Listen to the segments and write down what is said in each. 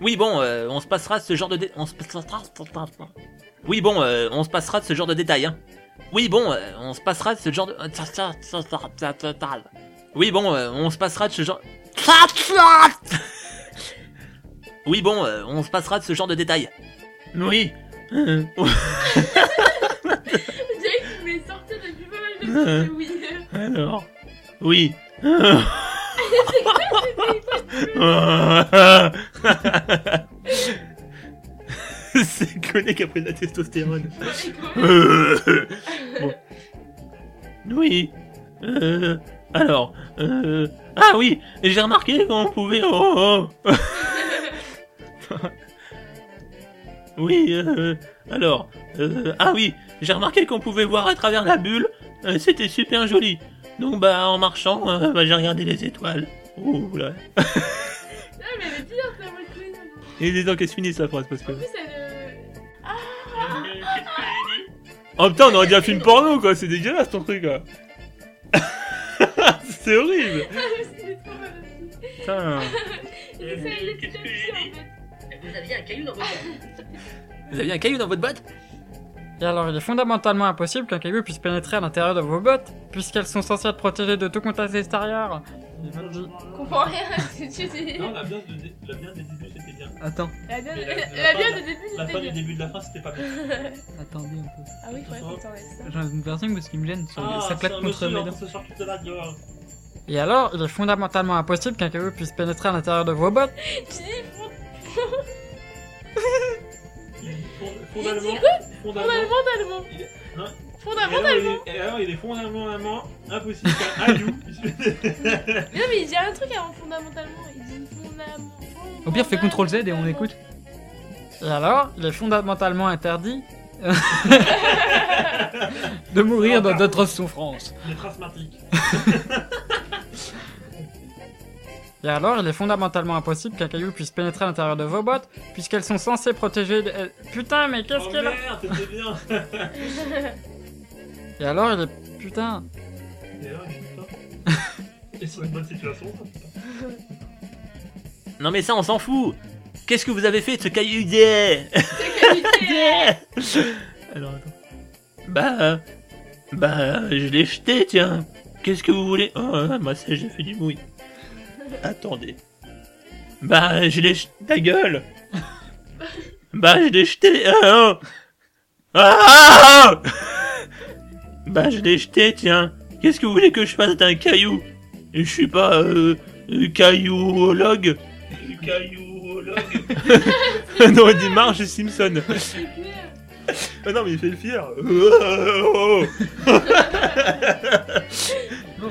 Oui, bon, euh, on se passera de ce genre de dé- on se passera Oui, bon, euh, on se passera de ce genre de détails. Hein. Oui, bon, euh, on se passera de ce genre de Oui, bon, euh, on se passera de ce genre Oui, bon, euh, on se passera de ce genre de détails. Oui. Euh, On dirait qu'il voulait sortir depuis pas mal de temps. mais Oui. Alors. Oui. C'est connu qui a pris de la testostérone. Bon. Oui. Euh, alors. Euh, ah oui, j'ai remarqué qu'on pouvait. Oh, oh. oui. Euh, alors. Euh, ah oui, j'ai remarqué qu'on pouvait voir à travers la bulle. Euh, C'était super joli. Donc bah en marchant, euh, bah, j'ai regardé les étoiles. Ouh là. Ah, mais elle est bien, ça. Il est temps qu'elle se finisse la phrase parce que. En plus, elle. euh, Oh putain, on aurait dit un film porno quoi, c'est dégueulasse ton truc là. c'est horrible. Ah, mais c'était trop mal aussi. Putain. Il en fait. Vous aviez un caillou dans votre boîte. Vous aviez un caillou dans votre botte Et alors, il est fondamentalement impossible qu'un caillou puisse pénétrer à l'intérieur de vos bottes, puisqu'elles sont censées être protégées de tout contact extérieur. Il dit. Je comprends rien à ce que tu dis. la bien, la bien des débuts c'était bien. Attends, La bien, Mais la- la, la la bien fin- de début, La c'était fin du bien. début de la fin c'était pas bien. attendez un peu. Ah oui, faudrait qu'on t'enlève ça. J'en ai une personne parce qu'il me gêne, ça, Ah, ça claque contre mes dents. ce soir toute la gueule. Et alors, il est fondamentalement impossible qu'un caillou puisse pénétrer à l'intérieur de vos bottes, Tu dis fond- Fondamentalement. Fondamentalement. Il est- non. Fondamentalement. Et alors il est fondamentalement impossible qu'un aïou. Non, mais il dit un truc avant fondamentalement. Il dit fondamentalement. Au pire, fais CTRL Z et on écoute. Et alors, il est fondamentalement interdit de mourir dans d'autres souffrances. Est asthmatique. Et alors, il est fondamentalement impossible qu'un caillou puisse pénétrer à l'intérieur de vos bottes, puisqu'elles sont censées protéger... les- Putain, mais qu'est-ce Oh qu'elle a merde, c'était bien. Et alors, il est... Putain... Et alors, il est putain. Et c'est une bonne situation ça. Non mais ça on s'en fout. Qu'est-ce que vous avez fait de ce caillou Yeah Yeah Alors attends. Bah, bah, je l'ai jeté, tiens. Qu'est-ce que vous voulez? Oh, moi ça j'ai fait du bruit. Attendez. Bah, je l'ai jeté. Ta gueule. Bah, je l'ai jeté. Ah, oh. Ah Bah, je l'ai jeté, tiens. Qu'est-ce que vous voulez que je fasse d'un caillou? Je suis pas euh, euh, caillouologue. Caillouologue. non, il dit Marge Simpson. Ah non, mais il fait le fier.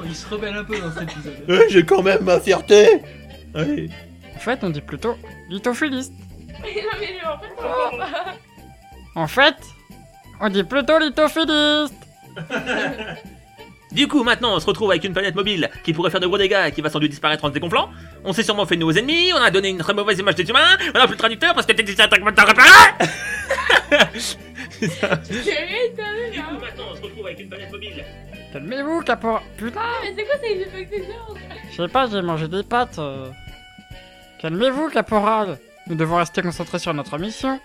Il se rebelle un peu dans cet épisode. Euh, J'ai quand même ma fierté. Allez. En fait, on dit plutôt lithophiliste. Mais non, mais lui, en fait, on comprend pas. En fait, on dit plutôt lithophiliste. Du coup, maintenant, on se retrouve avec une planète mobile qui pourrait faire de gros dégâts et qui va sans doute disparaître en se dégonflant. On s'est sûrement fait de nouveaux ennemis, on a donné une très mauvaise image des humains, on a plus de traducteur parce que attaques maintenant C'est t'as vu, Du coup, maintenant, on se retrouve avec une planète mobile. Calmez-vous, caporal. Putain, Mais c'est quoi ces effets que c'est ça je sais pas, j'ai mangé des pâtes. euh. Calmez-vous, caporal. Nous devons rester concentrés sur notre mission.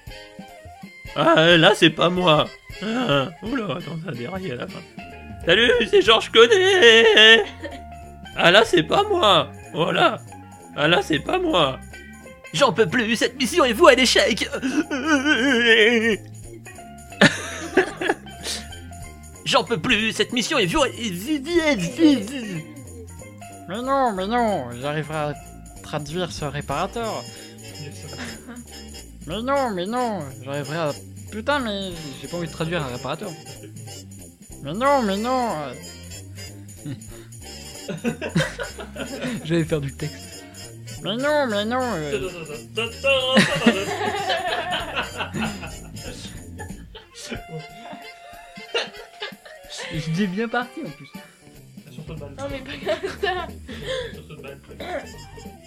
Ah, là, c'est pas moi. Ah, oula, attends, ça a déraillé à la fin. Salut, c'est Georges Connet Ah là, c'est pas moi Voilà Ah là, c'est pas moi J'en peux plus, cette mission est vouée à l'échec J'en peux plus, cette mission est vouée... Mais non, mais non, j'arriverai à traduire ce réparateur. Mais non, mais non, j'arriverai à... Putain, mais j'ai pas envie de traduire un réparateur. Mais non, mais non. J'allais faire du texte. Mais non, mais non. euh. J'étais bien parti en plus. Non, mais pas comme ça.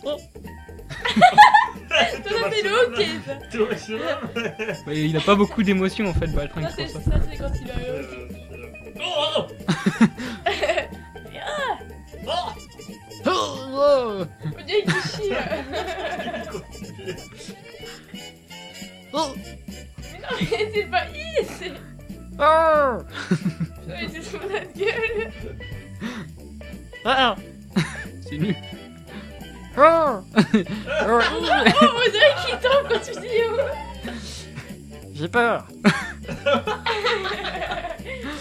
Oh. Toi, ça, c'est le hockey, ça. Ouais, il a pas beaucoup d'émotions en fait, Ça, c'est c'est pour ça. ça, c'est quand il a eu hockey. Oh,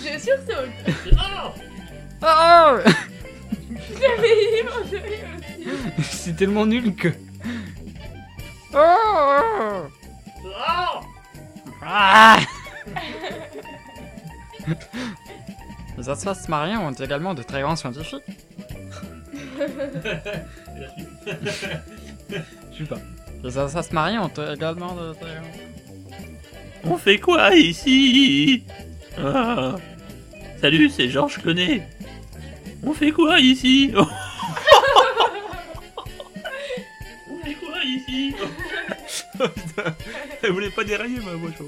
Je sursaute. Oh Oh J'avais dit mon aussi. C'est tellement nul que... Oh Oh Ah Les espaces marins ont également de très grands scientifiques. Je sais pas. Les espaces marins ont également de très grands... On fait quoi ici Ah. Salut, c'est Georges Clonet. On fait quoi ici. On fait quoi ici. Elle voulait pas dérailler ma voix, je.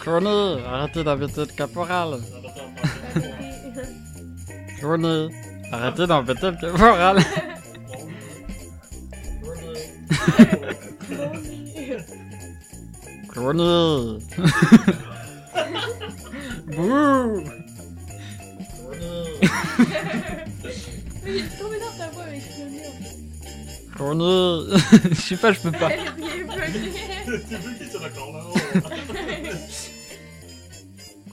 Clooney, arrêtez d'embêter le caporal. Clooney, arrêtez d'embêter le caporal. Clooney. Bouh. Je sais pas, je peux pas. Elle est bloquée. C'est vous qui sont d'accord là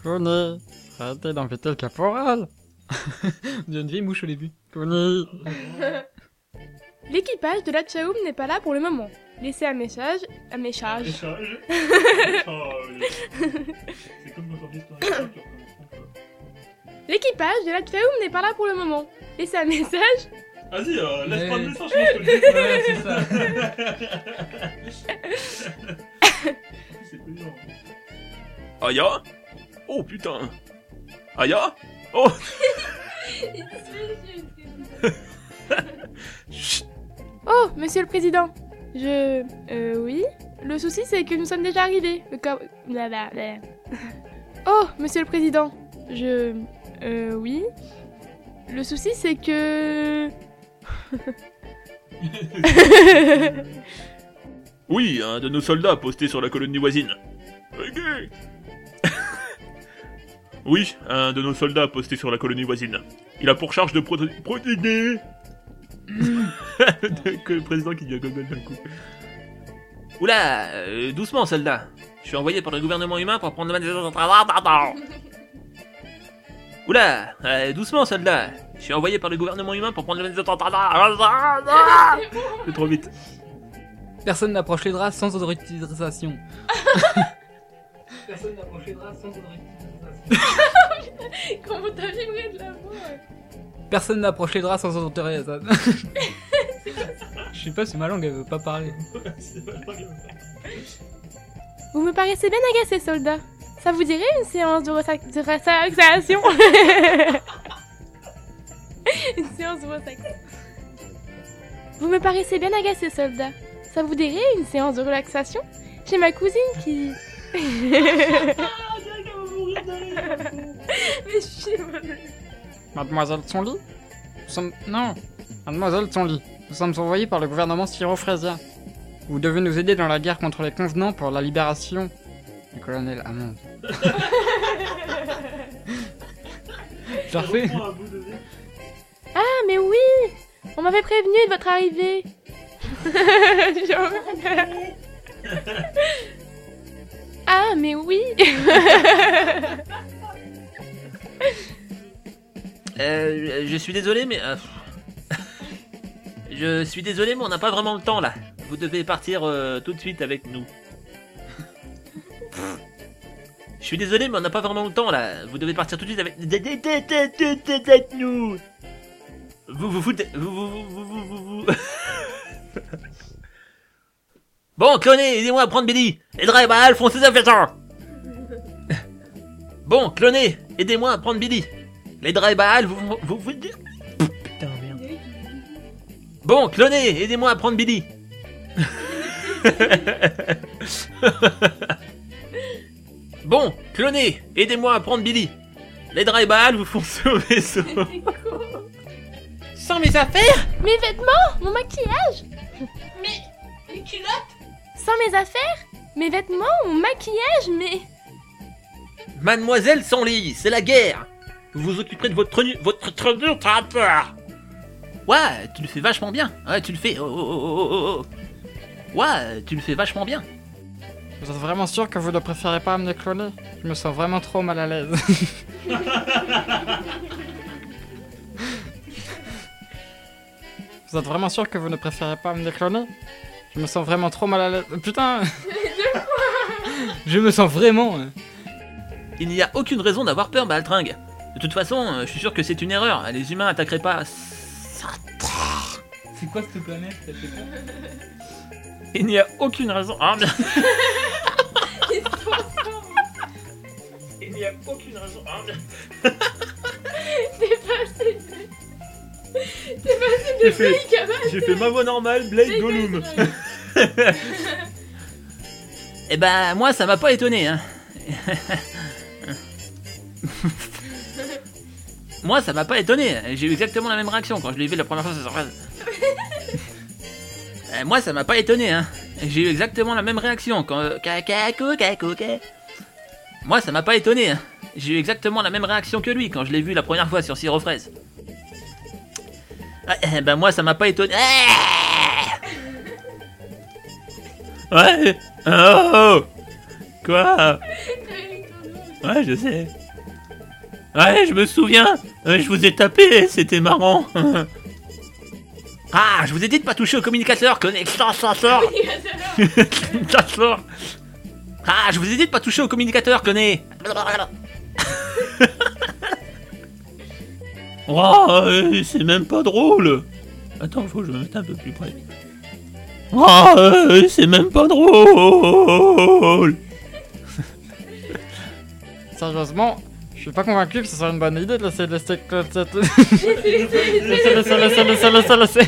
Clooney, arrêtez d'embêter le caporal. On dirait une vieille mouche au début. Clooney. L'équipage de la Chaoum n'est pas là pour le moment. Laissez un message. Un message. Échange. C'est comme recommences. L'équipage de la Chaoum n'est pas là pour le moment. Laissez un message. Vas-y, euh, laisse Mais- pas de message, je te le dis. Ouais, c'est ça. C'est. Aya? Oh putain Aya? Oh Chut. Oh, monsieur le président. Je. Euh, oui. Le souci, c'est que nous sommes déjà arrivés. Oh, monsieur le président. Je. Euh, oui. Le souci, c'est que. Oui, un de nos soldats posté sur la colonie voisine. Ok. oui, un de nos soldats posté sur la colonie voisine. Il a pour charge de proté- protéger... que le président qui dit à Gogol d'un coup. Oula, euh, doucement soldat. Je suis envoyé par le gouvernement humain pour prendre le mandat. Oula, euh, doucement soldat. Je suis envoyé par le gouvernement humain pour prendre le. C'est trop vite. Personne n'approche les draps sans autorisation. Personne n'approche les draps sans autorisation. Comment t'as vibré de la voix Personne n'approche les draps sans autorisation. Je sais pas si ma langue elle veut pas parler. C'est. Vous me paraissez bien agacé, soldat. Ça vous dirait une séance de relaxation? Une séance de relaxation. Vous me paraissez bien agacé, soldat. Ça vous dirait une séance de relaxation? J'ai ma cousine qui... Mais je suis Mademoiselle Tsonli Nous sommes... Non Mademoiselle Tsonli, nous sommes envoyés par le gouvernement syro-fraisien. Vous devez nous aider dans la guerre contre les convenants pour la libération du colonel Hammond. Nez. Ah, mais oui On m'avait prévenu de votre arrivée. Ah, mais oui Euh, je suis désolé, mais. euh, je suis désolé, mais on n'a pas vraiment le temps là. Vous devez partir euh, tout de suite avec nous. Je suis désolé, mais on n'a pas vraiment le temps là. Vous devez partir tout de suite avec nous. Vous vous foutez. Vous vous vous vous vous. vous- vous- bon, cloné, aidez-moi à prendre Billy. Et Drybal, foncez à faire Bon, cloné, aidez-moi à prendre Billy. Les Drybal, vous vous vous. vous- merde. Bon, cloné, aidez-moi à prendre Billy. bon, cloné, aidez-moi à prendre Billy. Les Drybal vous font sauver au vaisseau. Sans mes affaires? Mes vêtements? Mon maquillage? Les culottes? Sans mes affaires? Mes vêtements, mon maquillage, mais... Mademoiselle sans lit, c'est la guerre. Vous vous occuperez de votre tenue, votre rappeur Ouais, tu le fais vachement bien. Ouais, tu le fais... Oh, oh, oh, oh, oh. Ouais, tu le fais vachement bien. Vous êtes vraiment sûr que vous ne préférez pas me cloner? Je me sens vraiment trop mal à l'aise. vous êtes vraiment sûr que vous ne préférez pas me cloner? Je me sens vraiment trop mal à l'aise. Putain Je me sens vraiment... hein. Il n'y a aucune raison d'avoir peur, Baltringue. De toute façon, euh, je suis sûr que c'est une erreur. Les humains attaqueraient pas... C'est quoi cette planète T'as fait quoi Il n'y a aucune raison... Ah, merde. Il n'y a aucune raison... Ah, merde. T'es passé... T'es passé de J'ai fait- à J'ai fait ma voix normale, Blade de- Gollum. Eh ben, moi, ça m'a pas étonné, hein. moi, ça m'a pas étonné. J'ai eu exactement la même réaction quand je l'ai vu la première fois sur Surface. Euh, moi, ça m'a pas étonné, hein. J'ai eu exactement la même réaction quand. Moi, ça m'a pas étonné, hein. J'ai eu exactement la même réaction que lui quand je l'ai vu la première fois sur Sirop Fraise. Ouais, eh ben, moi, ça m'a pas étonné. Ah Ouais. Oh, oh. Quoi? Ouais, je sais. Ouais, je me souviens. Euh, Je vous ai tapé, c'était marrant. ah, je vous ai dit de pas toucher au communicateur. Connexion, ça sort. Ça sort. Ah, je vous ai dit de pas toucher au communicateur, connais. Oh, euh, c'est même pas drôle. Attends, faut que je me mette un peu plus près. Oh, euh, c'est même pas drôle. Sérieusement, je suis pas convaincu que ce soit une bonne idée de laisser le laisser laisser, laisser, laisser, laisser, laisser, laisser.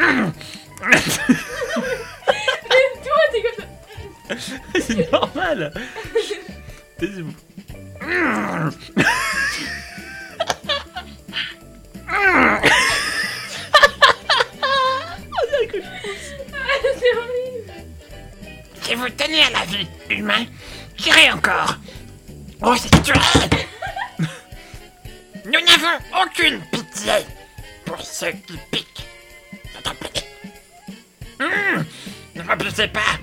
Même toi, t'es comme ça. C'est normal. Taisez-vous. C'est horrible. Si vous tenez à la vie, humain, encore. Oh, c'est tué Nous n'avons aucune pitié pour ceux qui piquent notre planète. Hum, ne m'obligez pas.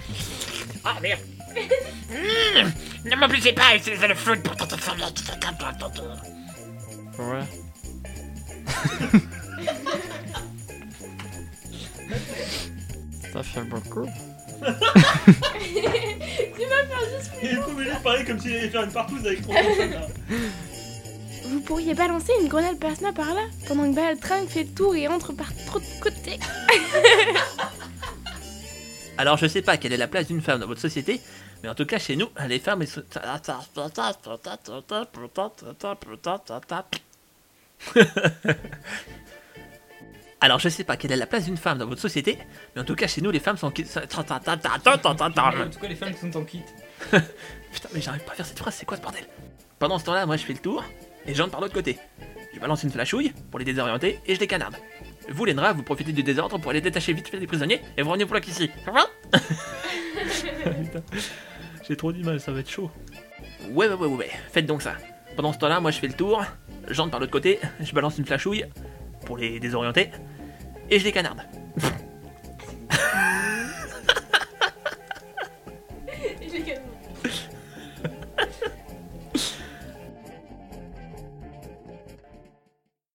Oh merde. Hum, ne m'obligez pas à utiliser le foot pour tenter de faire la Ouais. Ça fait beaucoup. Il est obligé de parler comme s'il allait faire une partouze avec trop de Vous pourriez balancer une grenade plasma par là, pendant que Baltringue fait le tour et entre par trop de côtés. Alors, je sais pas quelle est la place d'une femme dans votre société, mais en tout cas, chez nous, les femmes. elles sont- Alors, je sais pas quelle est la place d'une femme dans votre société, mais en tout cas, chez nous, les femmes sont. En tout cas, les femmes sont en kit. Putain, mais j'arrive pas à faire cette phrase, c'est quoi ce bordel? Pendant ce temps-là, moi je fais le tour et j'entre par l'autre côté. Je balance une flashouille pour les désorienter et je les canarde. Vous, Lenra, vous profitez du désordre pour aller détacher vite fait des prisonniers et vous revenez pour ici. Va Putain. J'ai trop du mal, ça va être chaud. Ouais, ouais, ouais, ouais, ouais, faites donc ça. Pendant ce temps-là, moi je fais le tour, j'entre par l'autre côté, je balance une flashouille pour les désorienter et je les canarde.